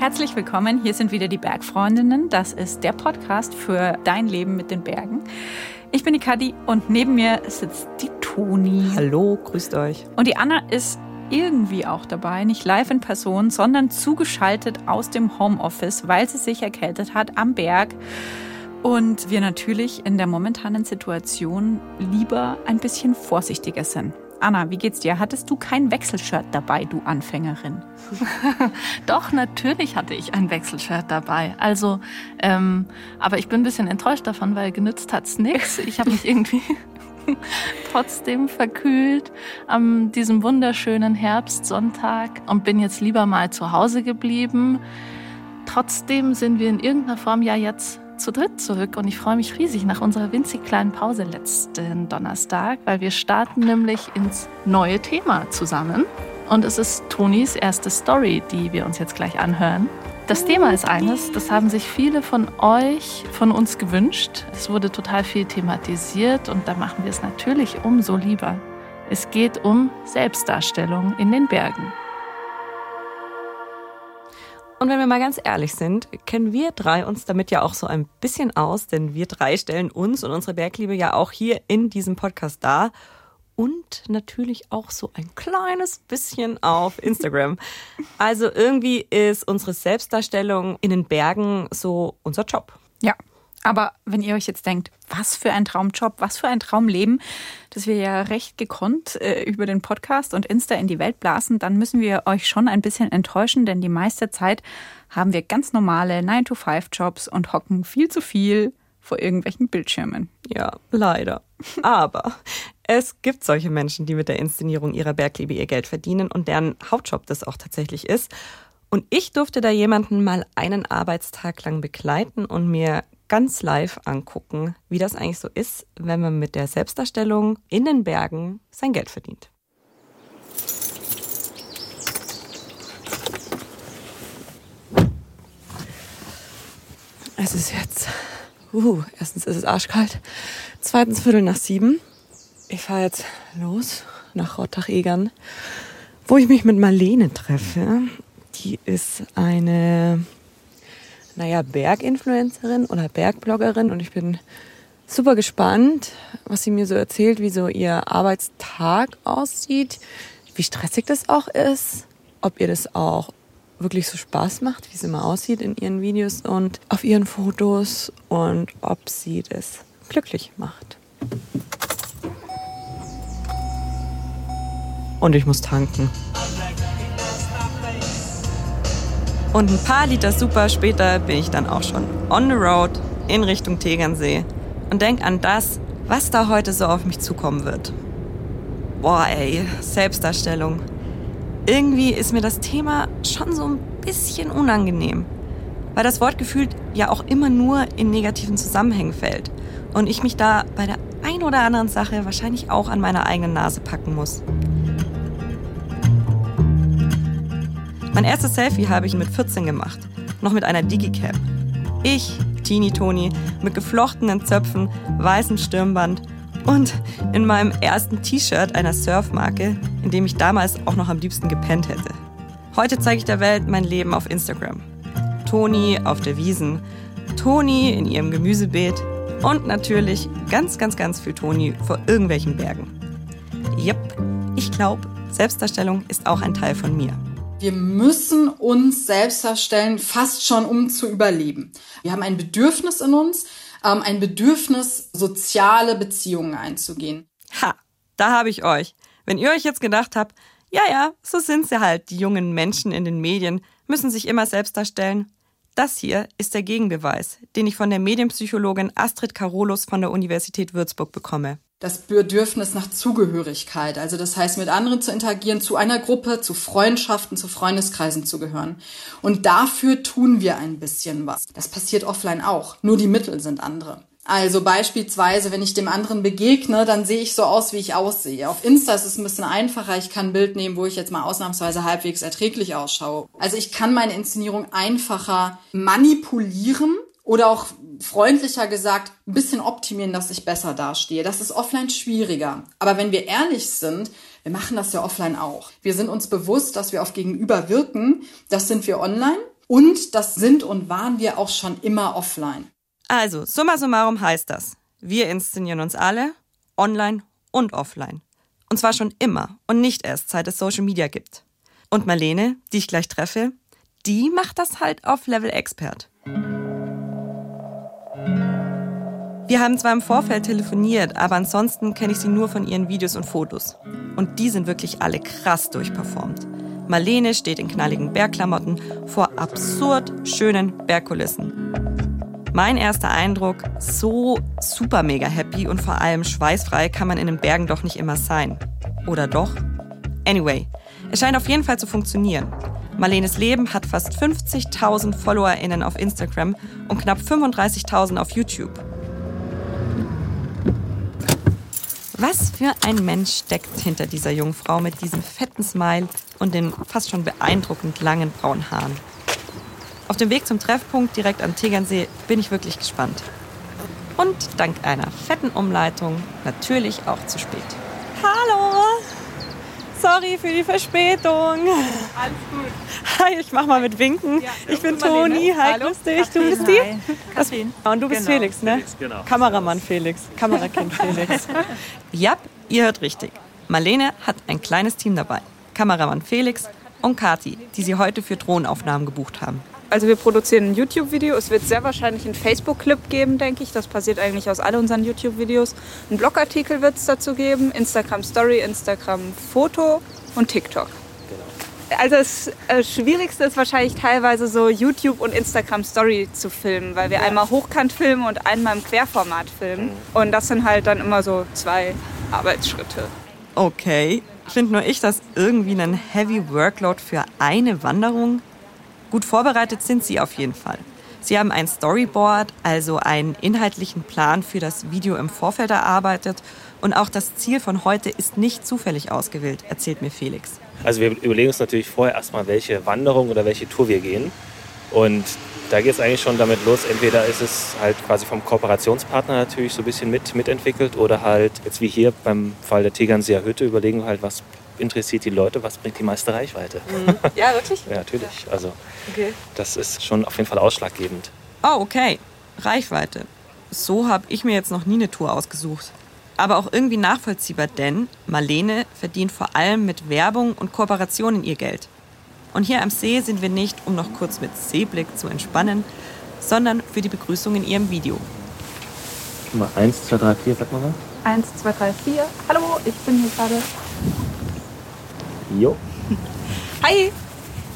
Herzlich willkommen. Hier sind wieder die Bergfreundinnen. Das ist der Podcast für dein Leben mit den Bergen. Ich bin die Kadi und neben mir sitzt die Toni. Hallo, grüßt euch. Und die Anna ist irgendwie auch dabei, nicht live in Person, sondern zugeschaltet aus dem Homeoffice, weil sie sich erkältet hat am Berg. Und wir natürlich in der momentanen Situation lieber ein bisschen vorsichtiger sind. Anna, wie geht's dir? Hattest du kein Wechselshirt dabei, du Anfängerin? Doch, natürlich hatte ich ein Wechselshirt dabei. Also, ähm, aber ich bin ein bisschen enttäuscht davon, weil genützt hat's nichts. Ich habe mich irgendwie trotzdem verkühlt an diesem wunderschönen Herbstsonntag und bin jetzt lieber mal zu Hause geblieben. Trotzdem sind wir in irgendeiner Form ja jetzt zu dritt zurück und ich freue mich riesig nach unserer winzig kleinen Pause letzten Donnerstag, weil wir starten nämlich ins neue Thema zusammen. Und es ist Tonis erste Story, die wir uns jetzt gleich anhören. Das Thema ist eines, das haben sich viele von euch, von uns gewünscht. Es wurde total viel thematisiert und da machen wir es natürlich umso lieber. Es geht um Selbstdarstellung in den Bergen. Und wenn wir mal ganz ehrlich sind, kennen wir drei uns damit ja auch so ein bisschen aus, denn wir drei stellen uns und unsere Bergliebe ja auch hier in diesem Podcast dar und natürlich auch so ein kleines bisschen auf Instagram. Also irgendwie ist unsere Selbstdarstellung in den Bergen so unser Job. Ja, aber wenn ihr euch jetzt denkt, was für ein Traumjob, was für ein Traumleben, dass wir ja recht gekonnt äh, über den Podcast und Insta in die Welt blasen, dann müssen wir euch schon ein bisschen enttäuschen, denn die meiste Zeit haben wir ganz normale 9-to-5-Jobs und hocken viel zu viel vor irgendwelchen Bildschirmen. Ja, leider. Aber es gibt solche Menschen, die mit der Inszenierung ihrer Bergliebe ihr Geld verdienen und deren Hauptjob das auch tatsächlich ist. Und ich durfte da jemanden mal einen Arbeitstag lang begleiten und mir ganz live angucken, wie das eigentlich so ist, wenn man mit der Selbstdarstellung in den Bergen sein Geld verdient. Es ist jetzt, uh, erstens ist es arschkalt, zweitens Viertel nach sieben. Ich fahre jetzt los nach Rottach-Egern, wo ich mich mit Marlene treffe. Die ist eine naja, Berginfluencerin oder Bergbloggerin und ich bin super gespannt, was sie mir so erzählt, wie so ihr Arbeitstag aussieht, wie stressig das auch ist, ob ihr das auch wirklich so Spaß macht, wie es immer aussieht in ihren Videos und auf ihren Fotos und ob sie das glücklich macht. Und ich muss tanken. Und ein paar Liter super später bin ich dann auch schon on the road in Richtung Tegernsee und denk an das, was da heute so auf mich zukommen wird. Boah, ey, Selbstdarstellung. Irgendwie ist mir das Thema schon so ein bisschen unangenehm, weil das Wort gefühlt ja auch immer nur in negativen Zusammenhängen fällt und ich mich da bei der ein oder anderen Sache wahrscheinlich auch an meiner eigenen Nase packen muss. Mein erstes Selfie habe ich mit 14 gemacht, noch mit einer Digicap. Ich, Teenie Toni, mit geflochtenen Zöpfen, weißem Stirnband und in meinem ersten T-Shirt einer Surfmarke, in dem ich damals auch noch am liebsten gepennt hätte. Heute zeige ich der Welt mein Leben auf Instagram. Toni auf der Wiesen, Toni in ihrem Gemüsebeet und natürlich ganz, ganz, ganz viel Toni vor irgendwelchen Bergen. Yep, ich glaube, Selbstdarstellung ist auch ein Teil von mir. Wir müssen uns selbst darstellen, fast schon um zu überleben. Wir haben ein Bedürfnis in uns, ähm, ein Bedürfnis, soziale Beziehungen einzugehen. Ha, da habe ich euch. Wenn ihr euch jetzt gedacht habt, ja, ja, so sind sie halt, die jungen Menschen in den Medien, müssen sich immer selbst darstellen. Das hier ist der Gegenbeweis, den ich von der Medienpsychologin Astrid Karolus von der Universität Würzburg bekomme das Bedürfnis nach Zugehörigkeit. Also das heißt, mit anderen zu interagieren, zu einer Gruppe, zu Freundschaften, zu Freundeskreisen zu gehören. Und dafür tun wir ein bisschen was. Das passiert offline auch. Nur die Mittel sind andere. Also beispielsweise, wenn ich dem anderen begegne, dann sehe ich so aus, wie ich aussehe. Auf Insta ist es ein bisschen einfacher. Ich kann ein Bild nehmen, wo ich jetzt mal ausnahmsweise halbwegs erträglich ausschaue. Also ich kann meine Inszenierung einfacher manipulieren oder auch freundlicher gesagt, ein bisschen optimieren, dass ich besser dastehe. Das ist offline schwieriger. Aber wenn wir ehrlich sind, wir machen das ja offline auch. Wir sind uns bewusst, dass wir auf Gegenüber wirken. Das sind wir online. Und das sind und waren wir auch schon immer offline. Also, summa summarum heißt das, wir inszenieren uns alle, online und offline. Und zwar schon immer und nicht erst seit es Social Media gibt. Und Marlene, die ich gleich treffe, die macht das halt auf Level Expert. Wir haben zwar im Vorfeld telefoniert, aber ansonsten kenne ich sie nur von ihren Videos und Fotos. Und die sind wirklich alle krass durchperformt. Marlene steht in knalligen Bergklamotten vor absurd schönen Bergkulissen. Mein erster Eindruck, so super mega happy und vor allem schweißfrei kann man in den Bergen doch nicht immer sein. Oder doch? Anyway, es scheint auf jeden Fall zu funktionieren. Marlenes Leben hat fast 50.000 FollowerInnen auf Instagram und knapp 35.000 auf YouTube. Was für ein Mensch steckt hinter dieser jungen Frau mit diesem fetten Smile und den fast schon beeindruckend langen braunen Haaren? Auf dem Weg zum Treffpunkt direkt am Tegernsee bin ich wirklich gespannt. Und dank einer fetten Umleitung natürlich auch zu spät. Hallo! Sorry für die Verspätung. Alles gut. Hi, ich mach mal mit Winken. Ja, ich bin Marlene. Toni. Hi, Hallo. grüß dich. Du bist die? Hi. Katrin. Und du bist Genau, Felix, ne? Felix, genau. Kameramann Felix. Kamerakind Felix. ja, ihr hört richtig. Marlene hat ein kleines Team dabei. Kameramann Felix und Kati, die sie heute für Drohnenaufnahmen gebucht haben. Also wir produzieren ein YouTube-Video. Es wird sehr wahrscheinlich einen Facebook-Clip geben, denke ich. Das passiert eigentlich aus all unseren YouTube-Videos. Ein Blogartikel wird es dazu geben, Instagram-Story, Instagram-Foto und TikTok. Also das äh, Schwierigste ist wahrscheinlich teilweise so YouTube und Instagram Story zu filmen, weil wir einmal hochkant filmen und einmal im Querformat filmen. Und das sind halt dann immer so zwei Arbeitsschritte. Okay, finde nur ich das irgendwie einen Heavy Workload für eine Wanderung? Gut vorbereitet sind sie auf jeden Fall. Sie haben ein Storyboard, also einen inhaltlichen Plan für das Video im Vorfeld erarbeitet. Und auch das Ziel von heute ist nicht zufällig ausgewählt, erzählt mir Felix. Also wir überlegen uns natürlich vorher erstmal, welche Wanderung oder welche Tour wir gehen. Und da geht es eigentlich schon damit los. Entweder ist es halt quasi vom Kooperationspartner natürlich so ein bisschen mit, mitentwickelt oder halt jetzt wie hier beim Fall der Tegernseer Hütte überlegen wir halt, was interessiert die Leute, was bringt die meiste Reichweite. Ja, wirklich? Ja, natürlich. Also Okay. das ist schon auf jeden Fall ausschlaggebend. Oh, okay. Reichweite. So habe ich mir jetzt noch nie eine Tour ausgesucht. Aber auch irgendwie nachvollziehbar, denn Marlene verdient vor allem mit Werbung und Kooperationen ihr Geld. Und hier am See sind wir nicht, um noch kurz mit Seeblick zu entspannen, sondern für die Begrüßung in ihrem Video. Mal eins, zwei, drei, vier, sag mal was. Eins, zwei, drei, vier. Hallo, ich bin hier gerade. Jo. Hi!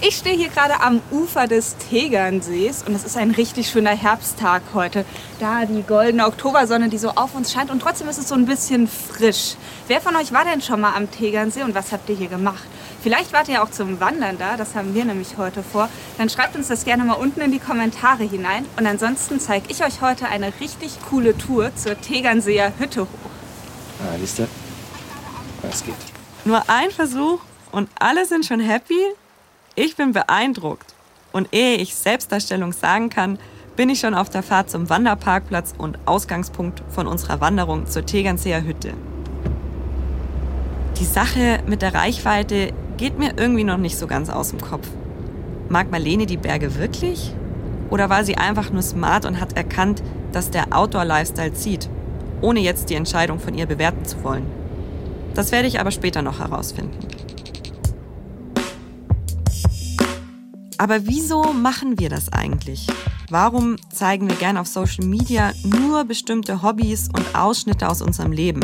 Ich stehe hier gerade am Ufer des Tegernsees und es ist ein richtig schöner Herbsttag heute. Da die goldene Oktobersonne, die so auf uns scheint und trotzdem ist es so ein bisschen frisch. Wer von euch war denn schon mal am Tegernsee und was habt ihr hier gemacht? Vielleicht wart ihr auch zum Wandern da, das haben wir nämlich heute vor. Dann schreibt uns das gerne mal unten in die Kommentare hinein. Und ansonsten zeige ich euch heute eine richtig coole Tour zur Tegernseer Hütte hoch. Ah, siehst du? Es geht. Nur ein Versuch und alle sind schon happy? Ich bin beeindruckt. Und ehe ich Selbstdarstellung sagen kann, bin ich schon auf der Fahrt zum Wanderparkplatz und Ausgangspunkt von unserer Wanderung zur Tegernseer Hütte. Die Sache mit der Reichweite geht mir irgendwie noch nicht so ganz aus dem Kopf. Mag Marlene die Berge wirklich? Oder war sie einfach nur smart und hat erkannt, dass der Outdoor-Lifestyle zieht, ohne jetzt die Entscheidung von ihr bewerten zu wollen? Das werde ich aber später noch herausfinden. Aber wieso machen wir das eigentlich? Warum zeigen wir gern auf Social Media nur bestimmte Hobbys und Ausschnitte aus unserem Leben?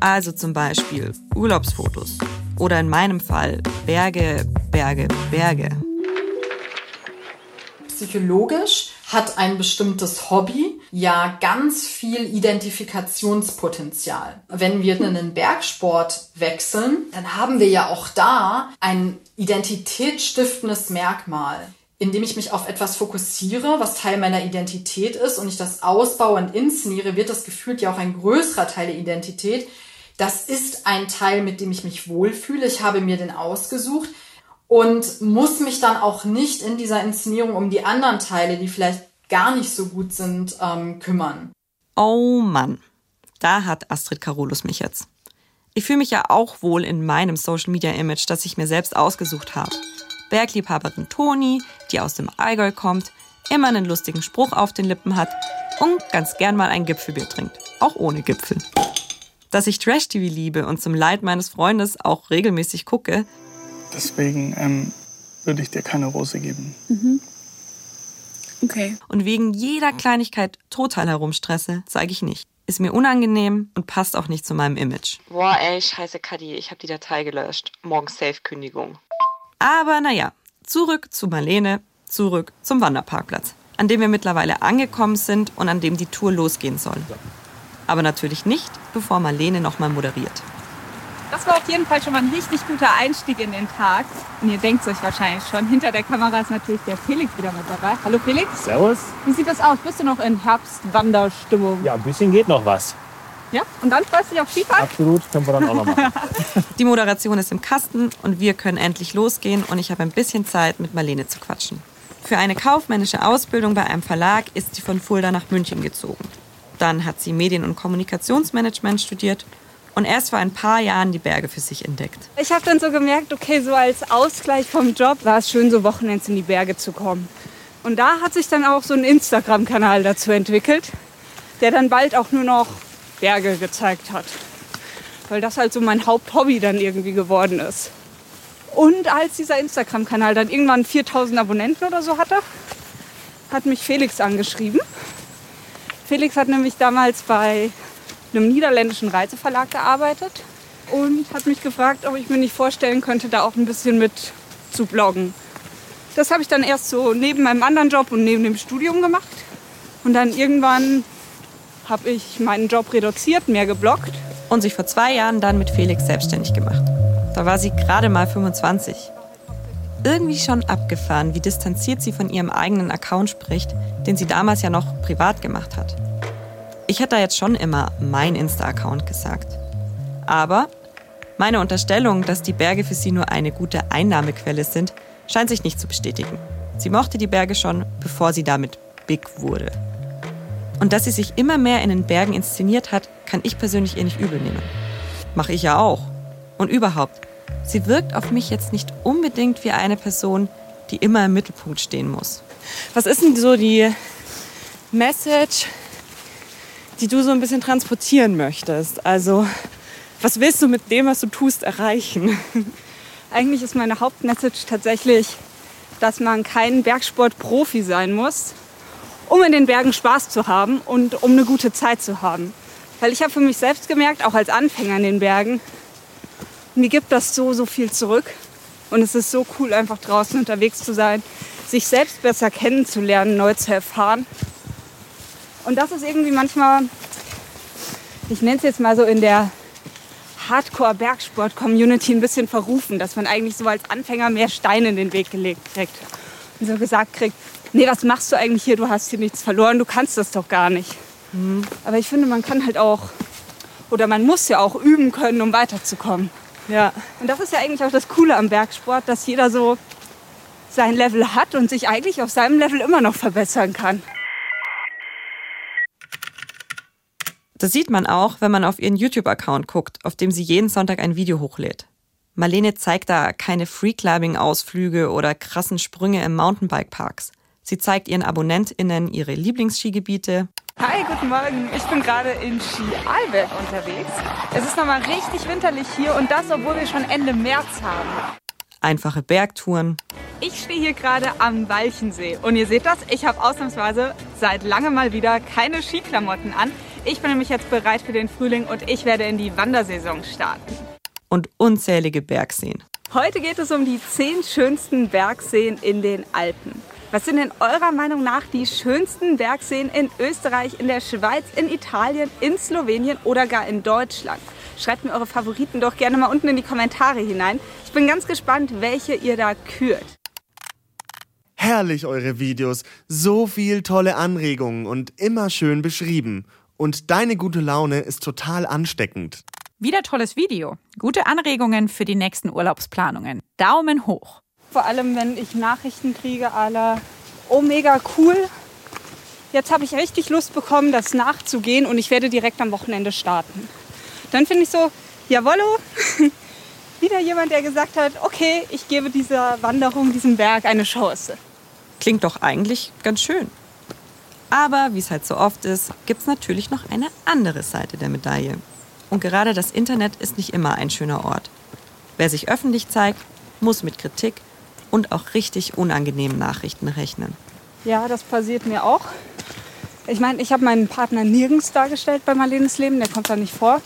Also zum Beispiel Urlaubsfotos. Oder in meinem Fall Berge, Berge, Berge. Psychologisch hat ein bestimmtes Hobby ja ganz viel Identifikationspotenzial. Wenn wir in den Bergsport wechseln, dann haben wir ja auch da ein identitätsstiftendes Merkmal. Indem ich mich auf etwas fokussiere, was Teil meiner Identität ist und ich das ausbaue und inszeniere, wird das gefühlt ja auch ein größerer Teil der Identität. Das ist ein Teil, mit dem ich mich wohlfühle. Ich habe mir den ausgesucht und muss mich dann auch nicht in dieser Inszenierung um die anderen Teile, die vielleicht gar nicht so gut sind, ähm, kümmern. Oh Mann, da hat Astrid Carolus mich jetzt. Ich fühle mich ja auch wohl in meinem Social Media Image, das ich mir selbst ausgesucht habe. Bergliebhaberin Toni, die aus dem Allgäu kommt, immer einen lustigen Spruch auf den Lippen hat und ganz gern mal ein Gipfelbier trinkt, auch ohne Gipfel. Dass ich Trash-TV liebe und zum Leid meines Freundes auch regelmäßig gucke. Deswegen ähm, würde ich dir keine Rose geben. Mhm. Okay. Und wegen jeder Kleinigkeit total herumstresse, zeige ich nicht. Ist mir unangenehm und passt auch nicht zu meinem Image. Boah, ey, scheiße, Kadi, ich habe die Datei gelöscht. Morgen Safe-Kündigung. Aber naja, zurück zu Marlene, zurück zum Wanderparkplatz, an dem wir mittlerweile angekommen sind und an dem die Tour losgehen soll. Aber natürlich nicht, bevor Marlene nochmal moderiert. Das war auf jeden Fall schon mal ein richtig guter Einstieg in den Tag. Und ihr denkt es euch wahrscheinlich schon. Hinter der Kamera ist natürlich der Felix wieder mit dabei. Hallo Felix. Servus. Wie sieht das aus? Bist du noch in Herbstwanderstimmung? Ja, ein bisschen geht noch was. Ja? Und dann freust du dich auf Skifahren? Absolut, können wir dann auch noch machen. Die Moderation ist im Kasten und wir können endlich losgehen und ich habe ein bisschen Zeit, mit Marlene zu quatschen. Für eine kaufmännische Ausbildung bei einem Verlag ist sie von Fulda nach München gezogen. Dann hat sie Medien- und Kommunikationsmanagement studiert und erst vor ein paar Jahren die Berge für sich entdeckt. Ich habe dann so gemerkt, okay, so als Ausgleich vom Job war es schön, so Wochenends in die Berge zu kommen. Und da hat sich dann auch so ein Instagram-Kanal dazu entwickelt, der dann bald auch nur noch Berge gezeigt hat. Weil das halt so mein Haupthobby dann irgendwie geworden ist. Und als dieser Instagram-Kanal dann irgendwann 4000 Abonnenten oder so hatte, hat mich Felix angeschrieben. Felix hat nämlich damals bei einem niederländischen Reiseverlag gearbeitet und hat mich gefragt, ob ich mir nicht vorstellen könnte, da auch ein bisschen mit zu bloggen. Das habe ich dann erst so neben meinem anderen Job und neben dem Studium gemacht. Und dann irgendwann habe ich meinen Job reduziert, mehr gebloggt. Und sich vor zwei Jahren dann mit Felix selbstständig gemacht. Da war sie gerade mal 25. Irgendwie schon abgefahren, wie distanziert sie von ihrem eigenen Account spricht, den sie damals ja noch privat gemacht hat. Ich hätte da jetzt schon immer mein Insta-Account gesagt. Aber meine Unterstellung, dass die Berge für sie nur eine gute Einnahmequelle sind, scheint sich nicht zu bestätigen. Sie mochte die Berge schon, bevor sie damit big wurde. Und dass sie sich immer mehr in den Bergen inszeniert hat, kann ich persönlich ihr nicht übel nehmen. Mache ich ja auch. Und überhaupt, sie wirkt auf mich jetzt nicht unbedingt wie eine Person, die immer im Mittelpunkt stehen muss. Was ist denn so die Message, die du so ein bisschen transportieren möchtest? Also, was willst du mit dem, was du tust, erreichen? Eigentlich ist meine Hauptmessage tatsächlich, dass man kein Bergsportprofi sein muss, um in den Bergen Spaß zu haben und um eine gute Zeit zu haben. Weil ich habe für mich selbst gemerkt, auch als Anfänger in den Bergen, mir gibt das so, so viel zurück. Und es ist so cool, einfach draußen unterwegs zu sein, sich selbst besser kennenzulernen, neu zu erfahren. Und das ist irgendwie manchmal, ich nenne es jetzt mal so in der Hardcore-Bergsport-Community ein bisschen verrufen, dass man eigentlich so als Anfänger mehr Steine in den Weg gelegt kriegt. Und so gesagt kriegt, nee, was machst du eigentlich hier? Du hast hier nichts verloren, du kannst das doch gar nicht. Mhm. Aber ich finde, man kann halt auch, oder man muss ja auch üben können, um weiterzukommen. Ja. Und das ist ja eigentlich auch das Coole am Bergsport, dass jeder so sein Level hat und sich eigentlich auf seinem Level immer noch verbessern kann. Das sieht man auch, wenn man auf ihren YouTube-Account guckt, auf dem sie jeden Sonntag ein Video hochlädt. Marlene zeigt da keine Freeclimbing-Ausflüge oder krassen Sprünge im Mountainbike-Parks. Sie zeigt ihren AbonnentInnen ihre Lieblingsskigebiete. Hi, guten Morgen. Ich bin gerade in Ski Alberg unterwegs. Es ist nochmal richtig winterlich hier und das, obwohl wir schon Ende März haben. Einfache Bergtouren. Ich stehe hier gerade am Walchensee und ihr seht das, ich habe ausnahmsweise seit langem mal wieder keine Skiklamotten an. Ich bin nämlich jetzt bereit für den Frühling und ich werde in die Wandersaison starten. Und unzählige Bergseen. Heute geht es um die zehn schönsten Bergseen in den Alpen. Was sind in eurer Meinung nach die schönsten Bergseen in Österreich, in der Schweiz, in Italien, in Slowenien oder gar in Deutschland? Schreibt mir eure Favoriten doch gerne mal unten in die Kommentare hinein. Ich bin ganz gespannt, welche ihr da kürt. Herrlich eure Videos, so viel tolle Anregungen und immer schön beschrieben. Und deine gute Laune ist total ansteckend. Wieder tolles Video. Gute Anregungen für die nächsten Urlaubsplanungen. Daumen hoch. Vor allem, wenn ich Nachrichten kriege, aller Oh, mega cool. Jetzt habe ich richtig Lust bekommen, das nachzugehen und ich werde direkt am Wochenende starten. Dann finde ich so, jawollo, wieder jemand, der gesagt hat, okay, ich gebe dieser Wanderung, diesem Berg eine Chance. Klingt doch eigentlich ganz schön. Aber wie es halt so oft ist, gibt es natürlich noch eine andere Seite der Medaille. Und gerade das Internet ist nicht immer ein schöner Ort. Wer sich öffentlich zeigt, muss mit Kritik und auch richtig unangenehmen Nachrichten rechnen. Ja, das passiert mir auch. Ich meine, ich habe meinen Partner nirgends dargestellt bei Marlenes Leben, der kommt da nicht vor.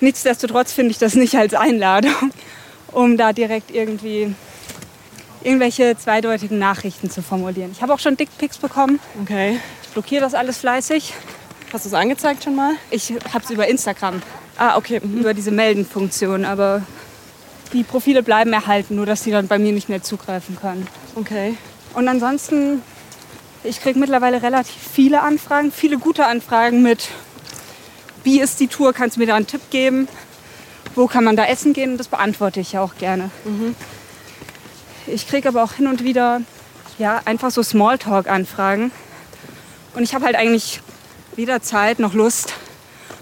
Nichtsdestotrotz finde ich das nicht als Einladung, um da direkt irgendwie irgendwelche zweideutigen Nachrichten zu formulieren. Ich habe auch schon Dickpics bekommen. Okay. Ich blockiere das alles fleißig. Hast du es angezeigt schon mal? Ich habe es über Instagram. Ah, okay. Mhm. Über diese Melden-Funktion. Aber die Profile bleiben erhalten, nur dass sie dann bei mir nicht mehr zugreifen können. Okay. Und ansonsten, ich kriege mittlerweile relativ viele Anfragen, viele gute Anfragen mit, wie ist die Tour, kannst du mir da einen Tipp geben? Wo kann man da essen gehen? Und das beantworte ich ja auch gerne. Mhm. Ich kriege aber auch hin und wieder ja, einfach so Smalltalk-Anfragen. Und ich habe halt eigentlich weder Zeit noch Lust,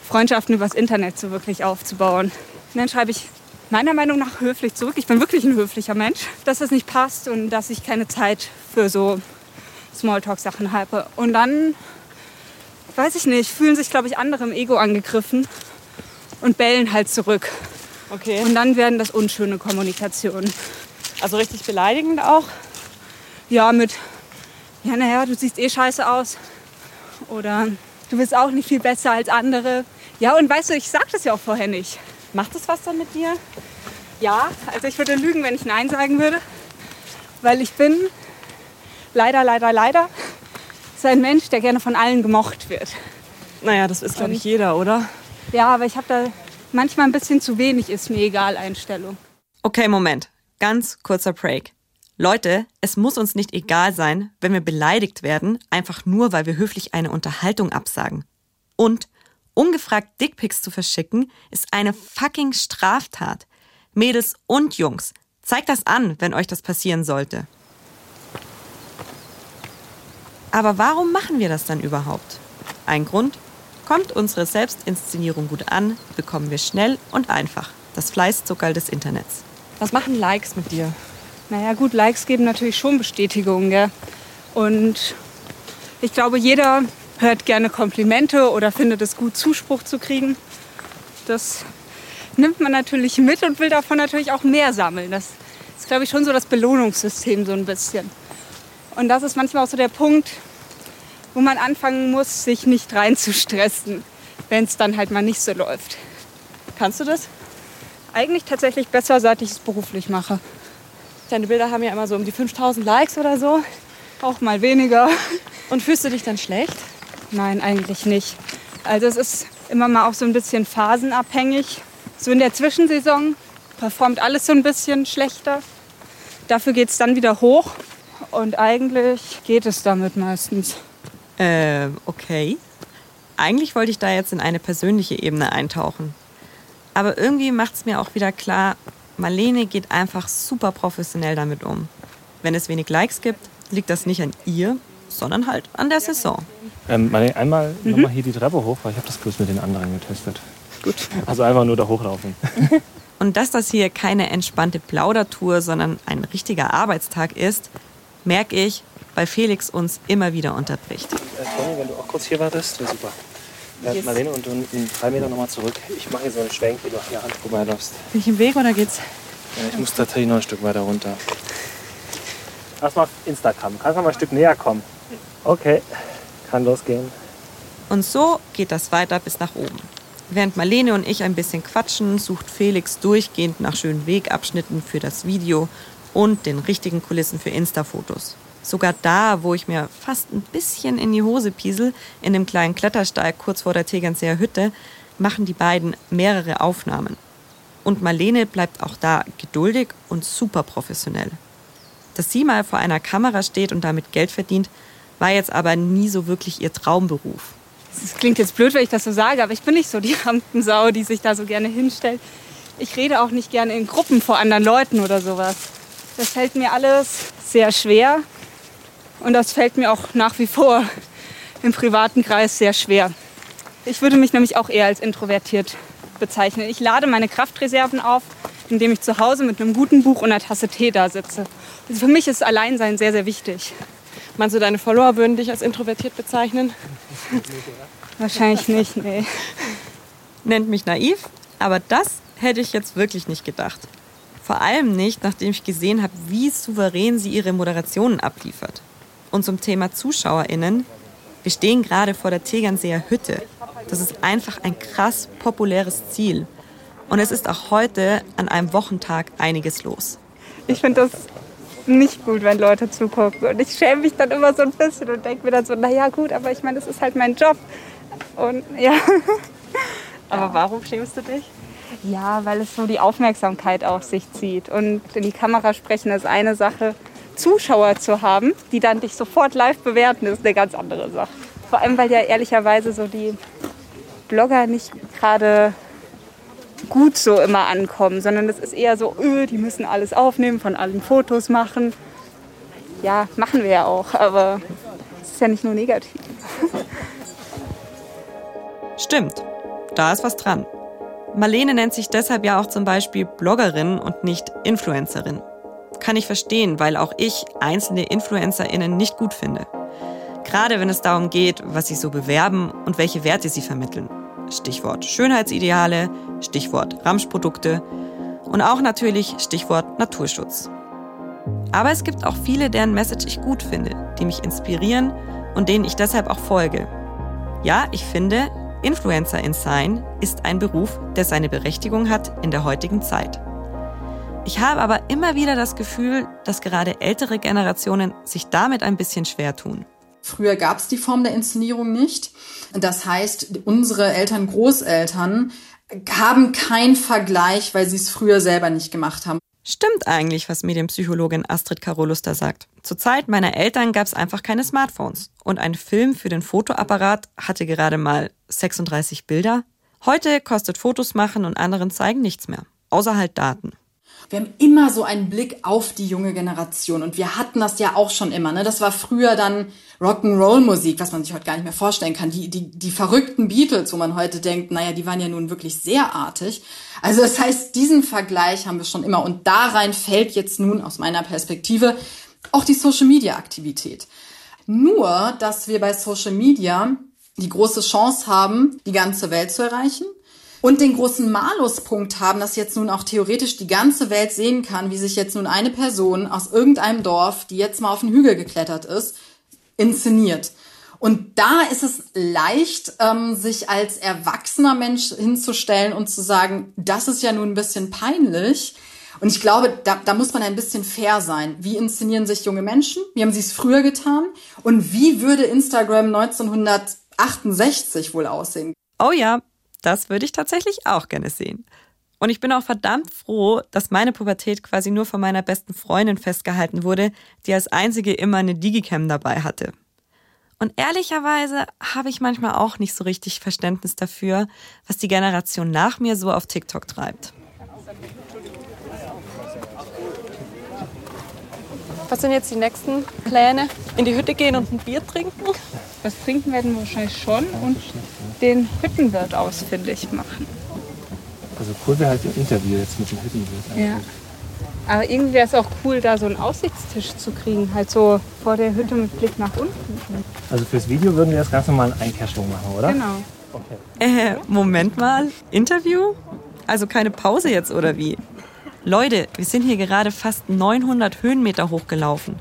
Freundschaften übers Internet so wirklich aufzubauen. Und dann schreibe ich meiner Meinung nach höflich zurück. Ich bin wirklich ein höflicher Mensch, dass das nicht passt und dass ich keine Zeit für so Smalltalk-Sachen habe. Und dann, weiß ich nicht, fühlen sich, glaube ich, andere im Ego angegriffen und bellen halt zurück. Okay. Und dann werden das unschöne Kommunikationen. Also richtig beleidigend auch? Ja, mit, ja, naja, du siehst eh scheiße aus. Oder du bist auch nicht viel besser als andere. Ja, und weißt du, ich sag das ja auch vorher nicht. Macht das was dann mit dir? Ja, also ich würde lügen, wenn ich Nein sagen würde. Weil ich bin leider, leider, leider so ein Mensch, der gerne von allen gemocht wird. Naja, das ist, glaube ich, jeder, oder? Ja, aber ich habe da manchmal ein bisschen zu wenig ist mir egal Einstellung. Okay, Moment. Ganz kurzer Break. Leute, es muss uns nicht egal sein, wenn wir beleidigt werden, einfach nur, weil wir höflich eine Unterhaltung absagen. Und ungefragt Dickpics zu verschicken, ist eine fucking Straftat. Mädels und Jungs, zeigt das an, wenn euch das passieren sollte. Aber warum machen wir das dann überhaupt? Ein Grund, kommt unsere Selbstinszenierung gut an, bekommen wir schnell und einfach das Fleißzuckerl des Internets. Was machen Likes mit dir? Naja, gut, Likes geben natürlich schon Bestätigung. Gell? Und ich glaube, jeder hört gerne Komplimente oder findet es gut, Zuspruch zu kriegen. Das nimmt man natürlich mit und will davon natürlich auch mehr sammeln. Das ist, glaube ich, schon so das Belohnungssystem so ein bisschen. Und das ist manchmal auch so der Punkt, wo man anfangen muss, sich nicht reinzustressen, wenn es dann halt mal nicht so läuft. Kannst du das? Eigentlich tatsächlich besser, seit ich es beruflich mache. Deine Bilder haben ja immer so um die 5000 Likes oder so. Auch mal weniger. Und fühlst du dich dann schlecht? Nein, eigentlich nicht. Also es ist immer mal auch so ein bisschen phasenabhängig. So in der Zwischensaison performt alles so ein bisschen schlechter. Dafür geht es dann wieder hoch. Und eigentlich geht es damit meistens. Äh, okay. Eigentlich wollte ich da jetzt in eine persönliche Ebene eintauchen. Aber irgendwie macht es mir auch wieder klar, Marlene geht einfach super professionell damit um. Wenn es wenig Likes gibt, liegt das nicht an ihr, sondern halt an der Saison. Ähm, Marlene, einmal mhm. nochmal hier die Treppe hoch, weil ich habe das bloß mit den anderen getestet. Gut. Also einfach nur da hochlaufen. Und dass das hier keine entspannte Plaudertour, sondern ein richtiger Arbeitstag ist, merke ich, weil Felix uns immer wieder unterbricht. Äh, Toni, wenn du auch kurz hier wartest, wäre super. Äh, Marlene, und du in drei Meter nochmal zurück. Ich mache hier so einen Schwenk, wie du hier Hand vorbeiläufst. Bin ich im Weg oder geht's? Ja, ich muss tatsächlich noch ein Stück weiter runter. Erstmal auf Instagram. Kannst du mal ein Stück näher kommen? Okay, kann losgehen. Und so geht das weiter bis nach oben. Während Marlene und ich ein bisschen quatschen, sucht Felix durchgehend nach schönen Wegabschnitten für das Video und den richtigen Kulissen für Insta-Fotos. Sogar da, wo ich mir fast ein bisschen in die Hose piesel, in dem kleinen Klettersteig kurz vor der Tegernseer Hütte, machen die beiden mehrere Aufnahmen. Und Marlene bleibt auch da geduldig und super professionell. Dass sie mal vor einer Kamera steht und damit Geld verdient, war jetzt aber nie so wirklich ihr Traumberuf. Es klingt jetzt blöd, wenn ich das so sage, aber ich bin nicht so die Rampensau, die sich da so gerne hinstellt. Ich rede auch nicht gerne in Gruppen vor anderen Leuten oder sowas. Das fällt mir alles sehr schwer und das fällt mir auch nach wie vor im privaten Kreis sehr schwer. Ich würde mich nämlich auch eher als introvertiert bezeichnen. Ich lade meine Kraftreserven auf, indem ich zu Hause mit einem guten Buch und einer Tasse Tee da sitze. Also für mich ist Alleinsein sehr, sehr wichtig. Meinst du, deine Follower würden dich als introvertiert bezeichnen? Wahrscheinlich nicht, nee. Nennt mich naiv, aber das hätte ich jetzt wirklich nicht gedacht. Vor allem nicht, nachdem ich gesehen habe, wie souverän sie ihre Moderationen abliefert. Und zum Thema ZuschauerInnen, wir stehen gerade vor der Tegernseer Hütte. Das ist einfach ein krass populäres Ziel. Und es ist auch heute an einem Wochentag einiges los. Ich finde das nicht gut, wenn Leute zugucken. Und ich schäme mich dann immer so ein bisschen und denke mir dann so, naja gut, aber ich meine, das ist halt mein Job. Und ja. Aber warum schämst du dich? Ja, weil es so die Aufmerksamkeit auf sich zieht. Und in die Kamera sprechen ist eine Sache. Zuschauer zu haben, die dann dich sofort live bewerten, ist eine ganz andere Sache. Vor allem, weil ja ehrlicherweise so die Blogger nicht gerade gut so immer ankommen, sondern es ist eher so, öh, die müssen alles aufnehmen, von allen Fotos machen. Ja, machen wir ja auch, aber es ist ja nicht nur negativ. Stimmt, da ist was dran. Marlene nennt sich deshalb ja auch zum Beispiel Bloggerin und nicht Influencerin. Kann ich verstehen, weil auch ich einzelne InfluencerInnen nicht gut finde. Gerade wenn es darum geht, was sie so bewerben und welche Werte sie vermitteln. Stichwort Schönheitsideale, Stichwort Ramschprodukte und auch natürlich Stichwort Naturschutz. Aber es gibt auch viele, deren Message ich gut finde, die mich inspirieren und denen ich deshalb auch folge. Ja, ich finde, Influencerin sein ist ein Beruf, der seine Berechtigung hat in der heutigen Zeit. Ich habe aber immer wieder das Gefühl, dass gerade ältere Generationen sich damit ein bisschen schwer tun. Früher gab es die Form der Inszenierung nicht. Das heißt, unsere Eltern, Großeltern haben keinen Vergleich, weil sie es früher selber nicht gemacht haben. Stimmt eigentlich, was Medienpsychologin Astrid Karolus da sagt. Zur Zeit meiner Eltern gab es einfach keine Smartphones. Und ein Film für den Fotoapparat hatte gerade mal 36 Bilder. Heute kostet Fotos machen und anderen zeigen nichts mehr. Außer halt Daten. Wir haben immer so einen Blick auf die junge Generation und wir hatten das ja auch schon immer. Ne? Das war früher dann Rock'n'Roll-Musik, was man sich heute gar nicht mehr vorstellen kann. Die, die, die verrückten Beatles, wo man heute denkt, naja, die waren ja nun wirklich sehr artig. Also das heißt, diesen Vergleich haben wir schon immer. Und da rein fällt jetzt nun aus meiner Perspektive auch die Social-Media-Aktivität. Nur, dass wir bei Social Media die große Chance haben, die ganze Welt zu erreichen und den großen Maluspunkt haben, dass jetzt nun auch theoretisch die ganze Welt sehen kann, wie sich jetzt nun eine Person aus irgendeinem Dorf, die jetzt mal auf den Hügel geklettert ist, inszeniert. Und da ist es leicht, ähm, sich als erwachsener Mensch hinzustellen und zu sagen, das ist ja nun ein bisschen peinlich. Und ich glaube, da, da muss man ein bisschen fair sein. Wie inszenieren sich junge Menschen? Wie haben sie es früher getan? Und wie würde Instagram 1968 wohl aussehen? Oh ja, das würde ich tatsächlich auch gerne sehen. Und ich bin auch verdammt froh, dass meine Pubertät quasi nur von meiner besten Freundin festgehalten wurde, die als einzige immer eine Digicam dabei hatte. Und ehrlicherweise habe ich manchmal auch nicht so richtig Verständnis dafür, was die Generation nach mir so auf TikTok treibt. Was sind jetzt die nächsten Pläne? In die Hütte gehen und ein Bier trinken? Was trinken werden wir wahrscheinlich schon und den Hüttenwirt ausfindig machen. Also cool wäre halt ein Interview jetzt mit dem Hüttenwirt. Ja. Aber irgendwie wäre es auch cool, da so einen Aussichtstisch zu kriegen, halt so vor der Hütte mit Blick nach unten. Also fürs Video würden wir das Ganze mal einen Einkehrschwung machen, oder? Genau. Okay. Äh, Moment mal. Interview? Also keine Pause jetzt oder wie? Leute, wir sind hier gerade fast 900 Höhenmeter hochgelaufen.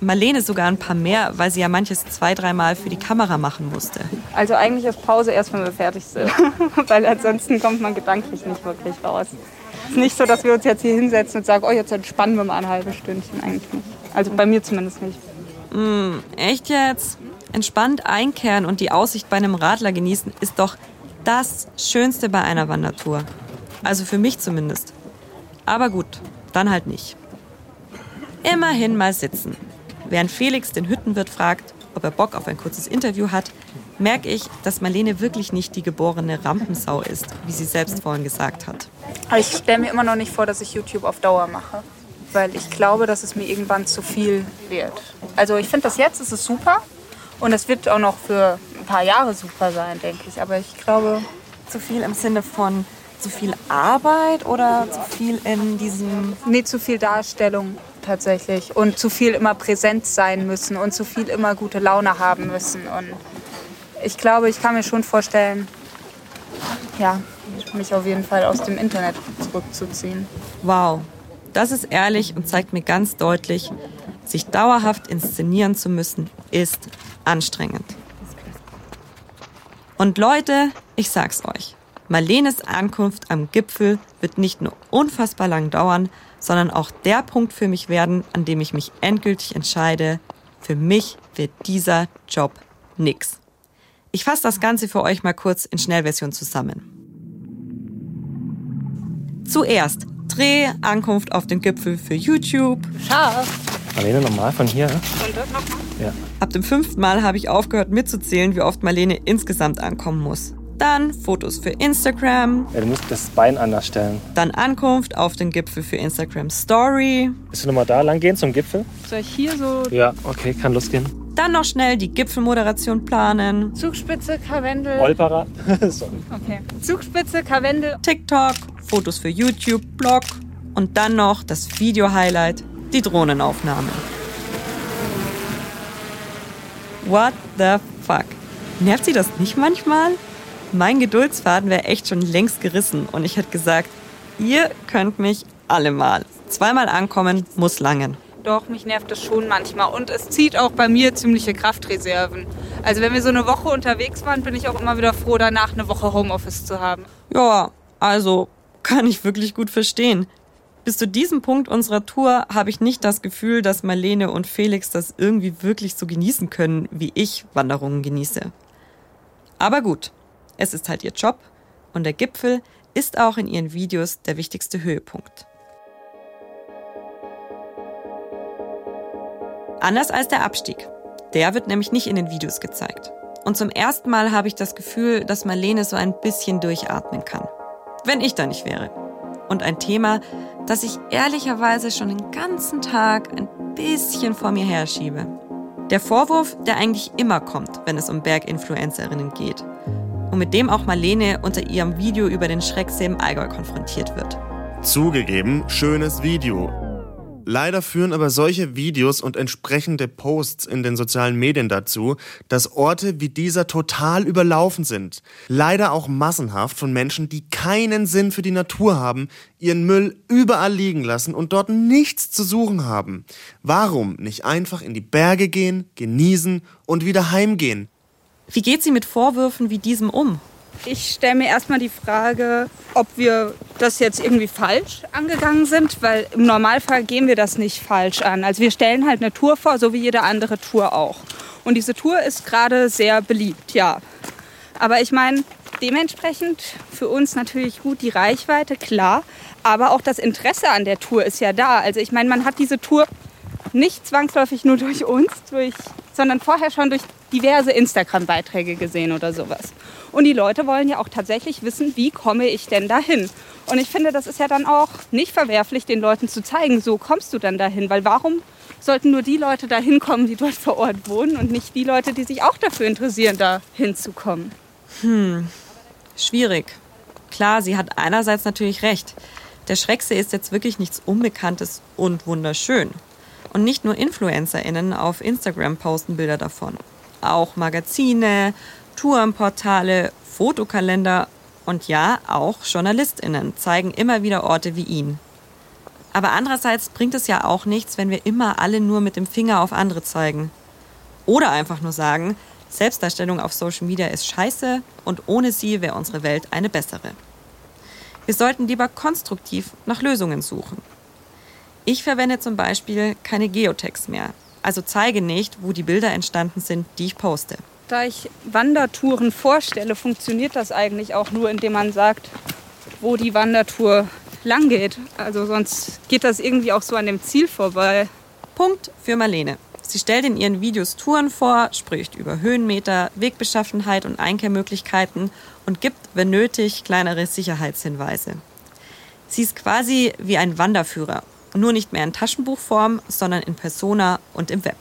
Marlene sogar ein paar mehr, weil sie ja manches zwei, dreimal für die Kamera machen musste. Also eigentlich ist Pause erst, wenn wir fertig sind. weil ansonsten kommt man gedanklich nicht wirklich raus. Es ist nicht so, dass wir uns jetzt hier hinsetzen und sagen, oh, jetzt entspannen wir mal ein halbes Stündchen. Eigentlich nicht. Also bei mir zumindest nicht. Mm, echt jetzt? Entspannt einkehren und die Aussicht bei einem Radler genießen ist doch das Schönste bei einer Wandertour. Also für mich zumindest. Aber gut, dann halt nicht. Immerhin mal sitzen. Während Felix den Hüttenwirt fragt, ob er Bock auf ein kurzes Interview hat, merke ich, dass Marlene wirklich nicht die geborene Rampensau ist, wie sie selbst vorhin gesagt hat. Ich stelle mir immer noch nicht vor, dass ich YouTube auf Dauer mache, weil ich glaube, dass es mir irgendwann zu viel wird. Also ich finde das jetzt, ist es super und es wird auch noch für ein paar Jahre super sein, denke ich. Aber ich glaube, Zu viel im Sinne von, zu viel Arbeit oder zu viel in diesem. Nee, zu viel Darstellung tatsächlich. Und zu viel immer präsent sein müssen und zu viel immer gute Laune haben müssen. Und ich glaube, ich kann mir schon vorstellen, ja, mich auf jeden Fall aus dem Internet zurückzuziehen. Wow, das ist ehrlich und zeigt mir ganz deutlich, sich dauerhaft inszenieren zu müssen, ist anstrengend. Und Leute, ich sag's euch, Marlenes Ankunft am Gipfel wird nicht nur unfassbar lang dauern, sondern auch der Punkt für mich werden, an dem ich mich endgültig entscheide, für mich wird dieser Job nix. Ich fasse das Ganze für euch mal kurz in Schnellversion zusammen. Zuerst Dreh, Ankunft auf dem Gipfel für YouTube. Scharf. Marlene, nochmal von hier. Und das nochmal? Ja. Ab dem fünften Mal habe ich aufgehört mitzuzählen, wie oft Marlene insgesamt ankommen muss. Dann Fotos für Instagram. ja. Du musst das Bein anders stellen. Dann Ankunft auf den Gipfel für Instagram Story. Bist du nochmal da lang gehen zum Gipfel? Soll ich hier so Ja, okay, kann losgehen. Dann noch schnell die Gipfelmoderation planen. Zugspitze, Karwendel? Rollparat. Sorry. Okay. Zugspitze, Karwendel. TikTok, Fotos für YouTube, Blog und dann noch das Video-Highlight, die Drohnenaufnahme. What the fuck? Nervt sie das nicht manchmal? Mein Geduldsfaden wäre echt schon längst gerissen und ich hätte gesagt, ihr könnt mich alle mal. Zweimal ankommen muss langen. Doch, mich nervt das schon manchmal. Und es zieht auch bei mir ziemliche Kraftreserven. Also wenn wir so eine Woche unterwegs waren, bin ich auch immer wieder froh, danach eine Woche Homeoffice zu haben. Ja, also kann ich wirklich gut verstehen. Bis zu diesem Punkt unserer Tour habe ich nicht das Gefühl, dass Marlene und Felix das irgendwie wirklich so genießen können, wie ich Wanderungen genieße. Aber gut, es ist halt ihr Job und der Gipfel ist auch in ihren Videos der wichtigste Höhepunkt. Anders als der Abstieg. Der wird nämlich nicht in den Videos gezeigt. Und zum ersten Mal habe ich das Gefühl, dass Marlene so ein bisschen durchatmen kann. Wenn ich da nicht wäre. Und ein Thema, das ich ehrlicherweise schon den ganzen Tag ein bisschen vor mir herschiebe. Der Vorwurf, der eigentlich immer kommt, wenn es um Berginfluencerinnen geht. Und mit dem auch Marlene unter ihrem Video über den Schrecksee im Allgäu konfrontiert wird. Zugegeben, schönes Video. Leider führen aber solche Videos und entsprechende Posts in den sozialen Medien dazu, dass Orte wie dieser total überlaufen sind. Leider auch massenhaft von Menschen, die keinen Sinn für die Natur haben, ihren Müll überall liegen lassen und dort nichts zu suchen haben. Warum nicht einfach in die Berge gehen, genießen und wieder heimgehen? Wie geht sie mit Vorwürfen wie diesem um? Ich stelle mir erstmal die Frage, ob wir das jetzt irgendwie falsch angegangen sind, weil im Normalfall gehen wir das nicht falsch an. Also wir stellen halt eine Tour vor, so wie jede andere Tour auch. Und diese Tour ist gerade sehr beliebt, ja. Aber ich meine, dementsprechend für uns natürlich gut die Reichweite, klar. Aber auch das Interesse an der Tour ist ja da. Also ich meine, man hat diese Tour nicht zwangsläufig nur durch uns, durch, sondern vorher schon durch diverse Instagram-Beiträge gesehen oder sowas. Und die Leute wollen ja auch tatsächlich wissen, wie komme ich denn dahin? Und ich finde, das ist ja dann auch nicht verwerflich, den Leuten zu zeigen, so kommst du dann dahin. Weil warum sollten nur die Leute dahin kommen, die dort vor Ort wohnen und nicht die Leute, die sich auch dafür interessieren, da hinzukommen? Hm, schwierig. Klar, sie hat einerseits natürlich recht. Der Schrecksee ist jetzt wirklich nichts Unbekanntes und wunderschön. Und nicht nur InfluencerInnen auf Instagram posten Bilder davon. Auch Magazine, Tourenportale, Fotokalender und ja, auch JournalistInnen zeigen immer wieder Orte wie ihn. Aber andererseits bringt es ja auch nichts, wenn wir immer alle nur mit dem Finger auf andere zeigen. Oder einfach nur sagen, Selbstdarstellung auf Social Media ist scheiße und ohne sie wäre unsere Welt eine bessere. Wir sollten lieber konstruktiv nach Lösungen suchen. Ich verwende zum Beispiel keine Geotags mehr, also zeige nicht, wo die Bilder entstanden sind, die ich poste. Da ich Wandertouren vorstelle, funktioniert das eigentlich auch nur, indem man sagt, wo die Wandertour lang geht. Also sonst geht das irgendwie auch so an dem Ziel vorbei. Punkt für Marlene. Sie stellt in ihren Videos Touren vor, spricht über Höhenmeter, Wegbeschaffenheit und Einkehrmöglichkeiten und gibt, wenn nötig, kleinere Sicherheitshinweise. Sie ist quasi wie ein Wanderführer, nur nicht mehr in Taschenbuchform, sondern in Persona und im Web.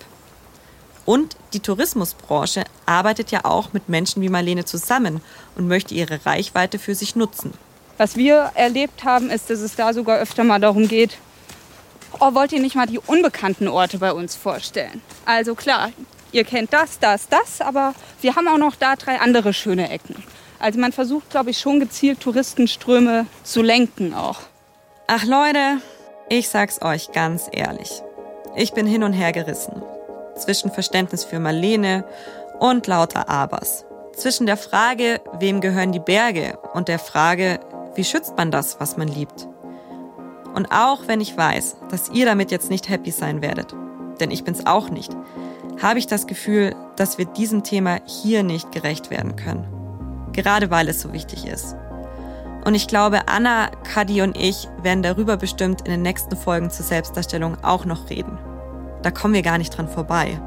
Und die Tourismusbranche arbeitet ja auch mit Menschen wie Marlene zusammen und möchte ihre Reichweite für sich nutzen. Was wir erlebt haben, ist, dass es da sogar öfter mal darum geht, oh, wollt ihr nicht mal die unbekannten Orte bei uns vorstellen? Also klar, ihr kennt das, das, das, aber wir haben auch noch da drei andere schöne Ecken. Also man versucht, glaube ich, schon gezielt Touristenströme zu lenken auch. Ach Leute, ich sag's euch ganz ehrlich. Ich bin hin und her gerissen. Zwischen Verständnis für Marlene und lauter Abers. Zwischen der Frage, wem gehören die Berge und der Frage, wie schützt man das, was man liebt. Und auch wenn ich weiß, dass ihr damit jetzt nicht happy sein werdet, denn ich bin's auch nicht, habe ich das Gefühl, dass wir diesem Thema hier nicht gerecht werden können. Gerade weil es so wichtig ist. Und ich glaube, Anna, Kadi und ich werden darüber bestimmt in den nächsten Folgen zur Selbstdarstellung auch noch reden. Da kommen wir gar nicht dran vorbei.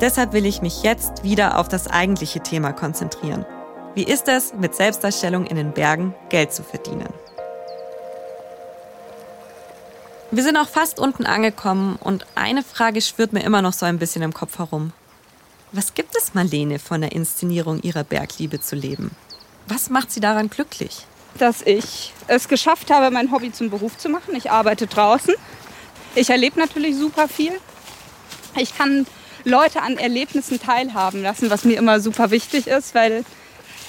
Deshalb will ich mich jetzt wieder auf das eigentliche Thema konzentrieren. Wie ist es, mit Selbstdarstellung in den Bergen Geld zu verdienen? Wir sind auch fast unten angekommen und eine Frage schwirrt mir immer noch so ein bisschen im Kopf herum. Was gibt es Marlene von der Inszenierung ihrer Bergliebe zu leben? Was macht sie daran glücklich? Dass ich es geschafft habe, mein Hobby zum Beruf zu machen. Ich arbeite draußen. Ich erlebe natürlich super viel. Ich kann Leute an Erlebnissen teilhaben lassen, was mir immer super wichtig ist, weil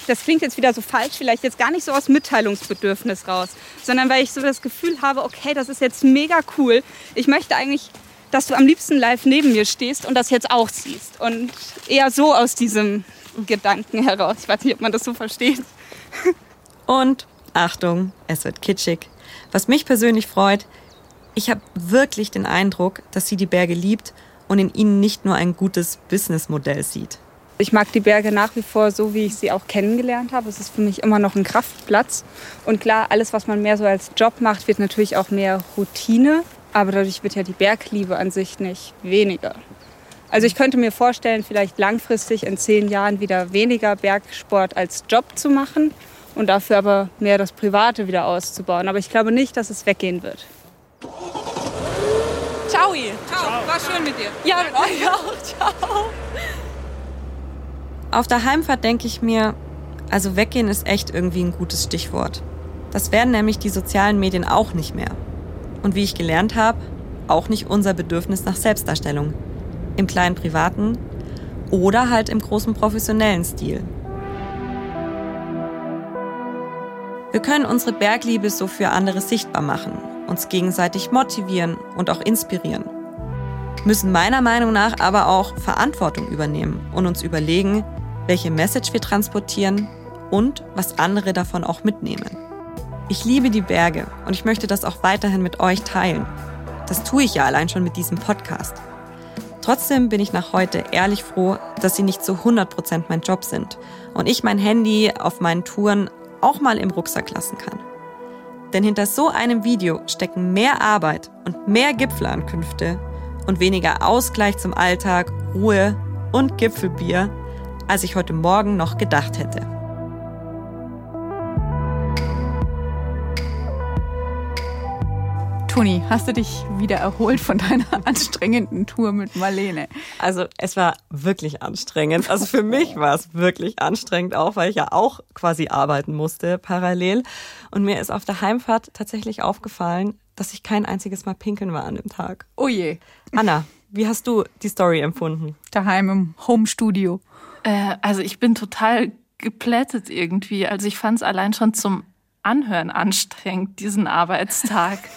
das klingt jetzt wieder so falsch, vielleicht jetzt gar nicht so aus Mitteilungsbedürfnis raus, sondern weil ich so das Gefühl habe, okay, das ist jetzt mega cool. Ich möchte eigentlich, dass du am liebsten live neben mir stehst und das jetzt auch siehst. Und eher so aus diesem Gedanken heraus. Ich weiß nicht, ob man das so versteht. Und Achtung, es wird kitschig. Was mich persönlich freut, ich habe wirklich den Eindruck, dass sie die Berge liebt und in ihnen nicht nur ein gutes Businessmodell sieht. Ich mag die Berge nach wie vor so, wie ich sie auch kennengelernt habe. Es ist für mich immer noch ein Kraftplatz. Und klar, alles, was man mehr so als Job macht, wird natürlich auch mehr Routine. Aber dadurch wird ja die Bergliebe an sich nicht weniger. Also ich könnte mir vorstellen, vielleicht langfristig in zehn Jahren wieder weniger Bergsport als Job zu machen und dafür aber mehr das Private wieder auszubauen. Aber ich glaube nicht, dass es weggehen wird. Ciao. Ciao. War schön mit dir. Ja, mit euch auch. Ciao. Auf der Heimfahrt denke ich mir, also weggehen ist echt irgendwie ein gutes Stichwort. Das werden nämlich die sozialen Medien auch nicht mehr. Und wie ich gelernt habe, auch nicht unser Bedürfnis nach Selbstdarstellung. Im kleinen privaten oder halt im großen professionellen Stil. Wir können unsere Bergliebe so für andere sichtbar machen, uns gegenseitig motivieren und auch inspirieren. Müssen meiner Meinung nach aber auch Verantwortung übernehmen und uns überlegen, welche Message wir transportieren und was andere davon auch mitnehmen. Ich liebe die Berge und ich möchte das auch weiterhin mit euch teilen. Das tue ich ja allein schon mit diesem Podcast. Trotzdem bin ich nach heute ehrlich froh, dass sie nicht zu 100% mein Job sind und ich mein Handy auf meinen Touren auch mal im Rucksack lassen kann. Denn hinter so einem Video stecken mehr Arbeit und mehr Gipfelankünfte und weniger Ausgleich zum Alltag, Ruhe und Gipfelbier als ich heute Morgen noch gedacht hätte. Toni, hast du dich wieder erholt von deiner anstrengenden Tour mit Marlene? Also es war wirklich anstrengend. Also für mich war es wirklich anstrengend, auch weil ich ja auch quasi arbeiten musste parallel. Und mir ist auf der Heimfahrt tatsächlich aufgefallen, dass ich kein einziges Mal pinkeln war an dem Tag. Oh je. Anna, wie hast du die Story empfunden? Daheim im Homestudio. Äh, also ich bin total geplättet irgendwie. Also ich fand es allein schon zum Anhören anstrengend, diesen Arbeitstag.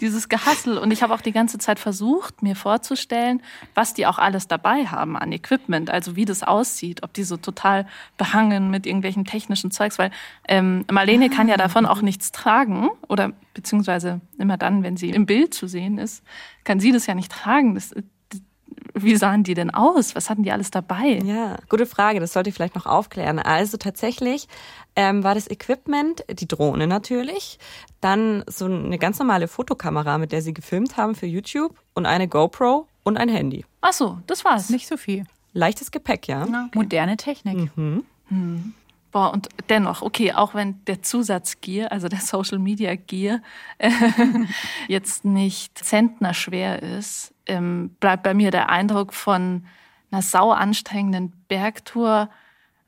Dieses Gehassel. Und ich habe auch die ganze Zeit versucht, mir vorzustellen, was die auch alles dabei haben an Equipment, also wie das aussieht, ob die so total behangen mit irgendwelchen technischen Zeugs, weil ähm, Marlene kann ja davon auch nichts tragen oder beziehungsweise immer dann, wenn sie im Bild zu sehen ist, kann sie das ja nicht tragen. Das, wie sahen die denn aus? Was hatten die alles dabei? Ja, gute Frage. Das sollte ich vielleicht noch aufklären. Also tatsächlich ähm, war das Equipment, die Drohne natürlich, dann so eine ganz normale Fotokamera, mit der sie gefilmt haben für YouTube und eine GoPro und ein Handy. Ach so, das war's. Nicht so viel. Leichtes Gepäck, ja. Okay. Moderne Technik. Mhm. Hm. Boah, und dennoch, okay, auch wenn der Zusatzgear, also der Social Media Gear, äh, jetzt nicht zentnerschwer ist, ähm, bleibt bei mir der Eindruck von einer sau anstrengenden Bergtour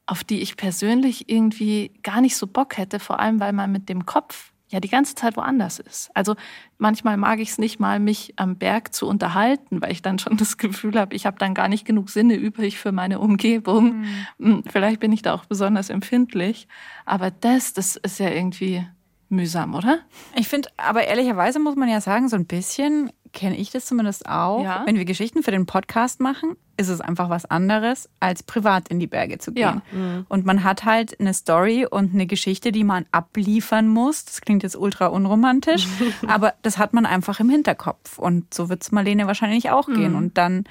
auf die ich persönlich irgendwie gar nicht so Bock hätte, vor allem weil man mit dem Kopf ja die ganze Zeit woanders ist. Also manchmal mag ich es nicht mal, mich am Berg zu unterhalten, weil ich dann schon das Gefühl habe, ich habe dann gar nicht genug Sinne übrig für meine Umgebung. Mhm. Vielleicht bin ich da auch besonders empfindlich, aber das, das ist ja irgendwie mühsam, oder? Ich finde, aber ehrlicherweise muss man ja sagen, so ein bisschen kenne ich das zumindest auch. Ja. Wenn wir Geschichten für den Podcast machen, ist es einfach was anderes, als privat in die Berge zu gehen. Ja. Mhm. Und man hat halt eine Story und eine Geschichte, die man abliefern muss. Das klingt jetzt ultra unromantisch, aber das hat man einfach im Hinterkopf. Und so wird es Marlene wahrscheinlich auch mhm. gehen. Und dann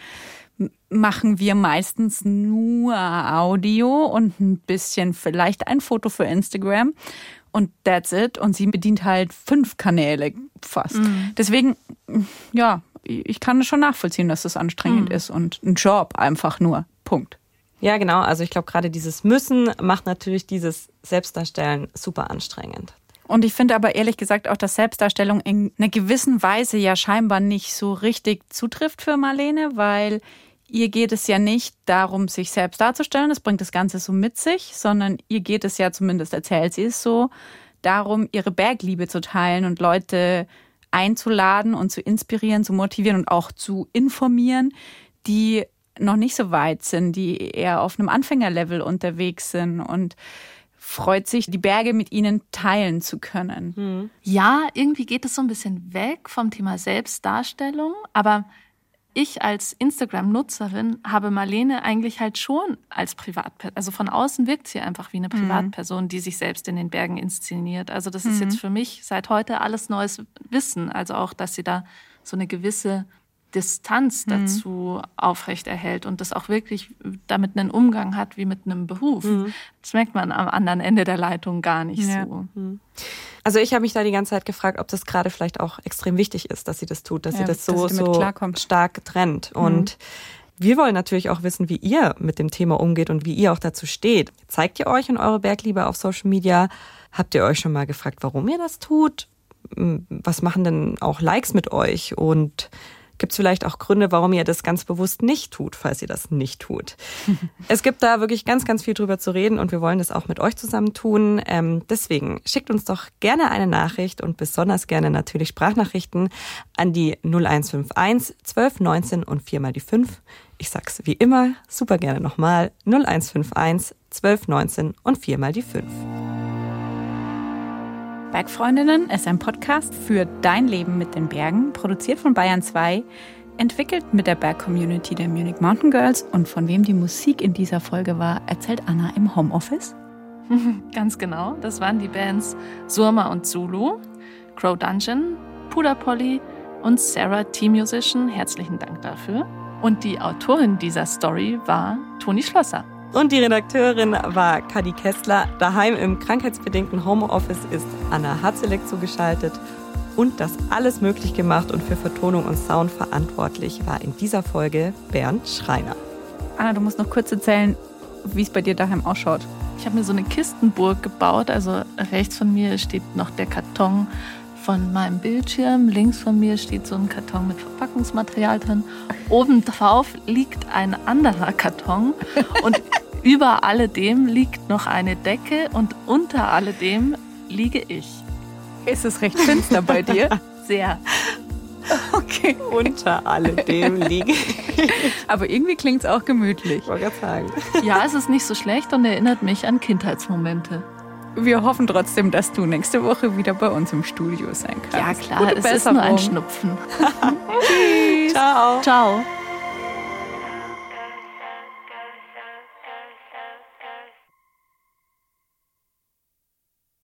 machen wir meistens nur Audio und ein bisschen vielleicht ein Foto für Instagram und that's it. Und sie bedient halt fünf Kanäle fast. Mhm. Deswegen, ja, ich kann es schon nachvollziehen, dass das anstrengend mhm. ist und ein Job einfach nur. Punkt. Ja, genau. Also ich glaube, gerade dieses Müssen macht natürlich dieses Selbstdarstellen super anstrengend. Und ich finde aber ehrlich gesagt auch, dass Selbstdarstellung in einer gewissen Weise ja scheinbar nicht so richtig zutrifft für Marlene, weil ihr geht es ja nicht darum, sich selbst darzustellen, das bringt das Ganze so mit sich, sondern ihr geht es ja, zumindest erzählt sie es so, darum, ihre Bergliebe zu teilen und Leute einzuladen und zu inspirieren, zu motivieren und auch zu informieren, die noch nicht so weit sind, die eher auf einem Anfängerlevel unterwegs sind und freut sich, die Berge mit ihnen teilen zu können. Hm. Ja, irgendwie geht es so ein bisschen weg vom Thema Selbstdarstellung, aber ich als Instagram-Nutzerin habe Marlene eigentlich halt schon als Privatperson, also von außen wirkt sie einfach wie eine mhm. Privatperson, die sich selbst in den Bergen inszeniert. Also das ist mhm. jetzt für mich seit heute alles neues Wissen. Also auch, dass sie da so eine gewisse Distanz mhm. dazu aufrechterhält und das auch wirklich damit einen Umgang hat wie mit einem Beruf. Mhm. Das merkt man am anderen Ende der Leitung gar nicht ja. so. Mhm. Also ich habe mich da die ganze Zeit gefragt, ob das gerade vielleicht auch extrem wichtig ist, dass sie das tut, dass ja, sie das so, so stark trennt. Mhm. Und wir wollen natürlich auch wissen, wie ihr mit dem Thema umgeht und wie ihr auch dazu steht. Zeigt ihr euch und eure Bergliebe auf Social Media? Habt ihr euch schon mal gefragt, warum ihr das tut? Was machen denn auch Likes mit euch? Und Gibt es vielleicht auch Gründe, warum ihr das ganz bewusst nicht tut, falls ihr das nicht tut? es gibt da wirklich ganz, ganz viel drüber zu reden und wir wollen das auch mit euch zusammen tun. Ähm, deswegen schickt uns doch gerne eine Nachricht und besonders gerne natürlich Sprachnachrichten an die 0151 1219 und viermal die 5. Ich sag's wie immer super gerne nochmal 0151 1219 und viermal die 5. Bergfreundinnen ist ein Podcast für dein Leben mit den Bergen, produziert von Bayern 2, entwickelt mit der Berg-Community der Munich Mountain Girls und von wem die Musik in dieser Folge war, erzählt Anna im Homeoffice. Ganz genau, das waren die Bands Surma und Zulu, Crow Dungeon, Puder Polly und Sarah Team Musician. Herzlichen Dank dafür. Und die Autorin dieser Story war Toni Schlosser. Und die Redakteurin war Kadi Kessler. Daheim im krankheitsbedingten Homeoffice ist Anna Hatzelek zugeschaltet. Und das alles möglich gemacht und für Vertonung und Sound verantwortlich war in dieser Folge Bernd Schreiner. Anna, du musst noch kurz erzählen, wie es bei dir daheim ausschaut. Ich habe mir so eine Kistenburg gebaut. Also rechts von mir steht noch der Karton von meinem Bildschirm. Links von mir steht so ein Karton mit Verpackungsmaterial drin. Oben drauf liegt ein anderer Karton und über alledem liegt noch eine Decke und unter alledem liege ich. Ist es recht finster bei dir? Sehr. Okay. Unter alledem liege ich. Aber irgendwie klingt es auch gemütlich. Ich wollte sagen. Ja, es ist nicht so schlecht und erinnert mich an Kindheitsmomente. Wir hoffen trotzdem, dass du nächste Woche wieder bei uns im Studio sein kannst. Ja, klar, Gute es Besserung. ist nur ein Schnupfen. Tschüss. Ciao. Ciao.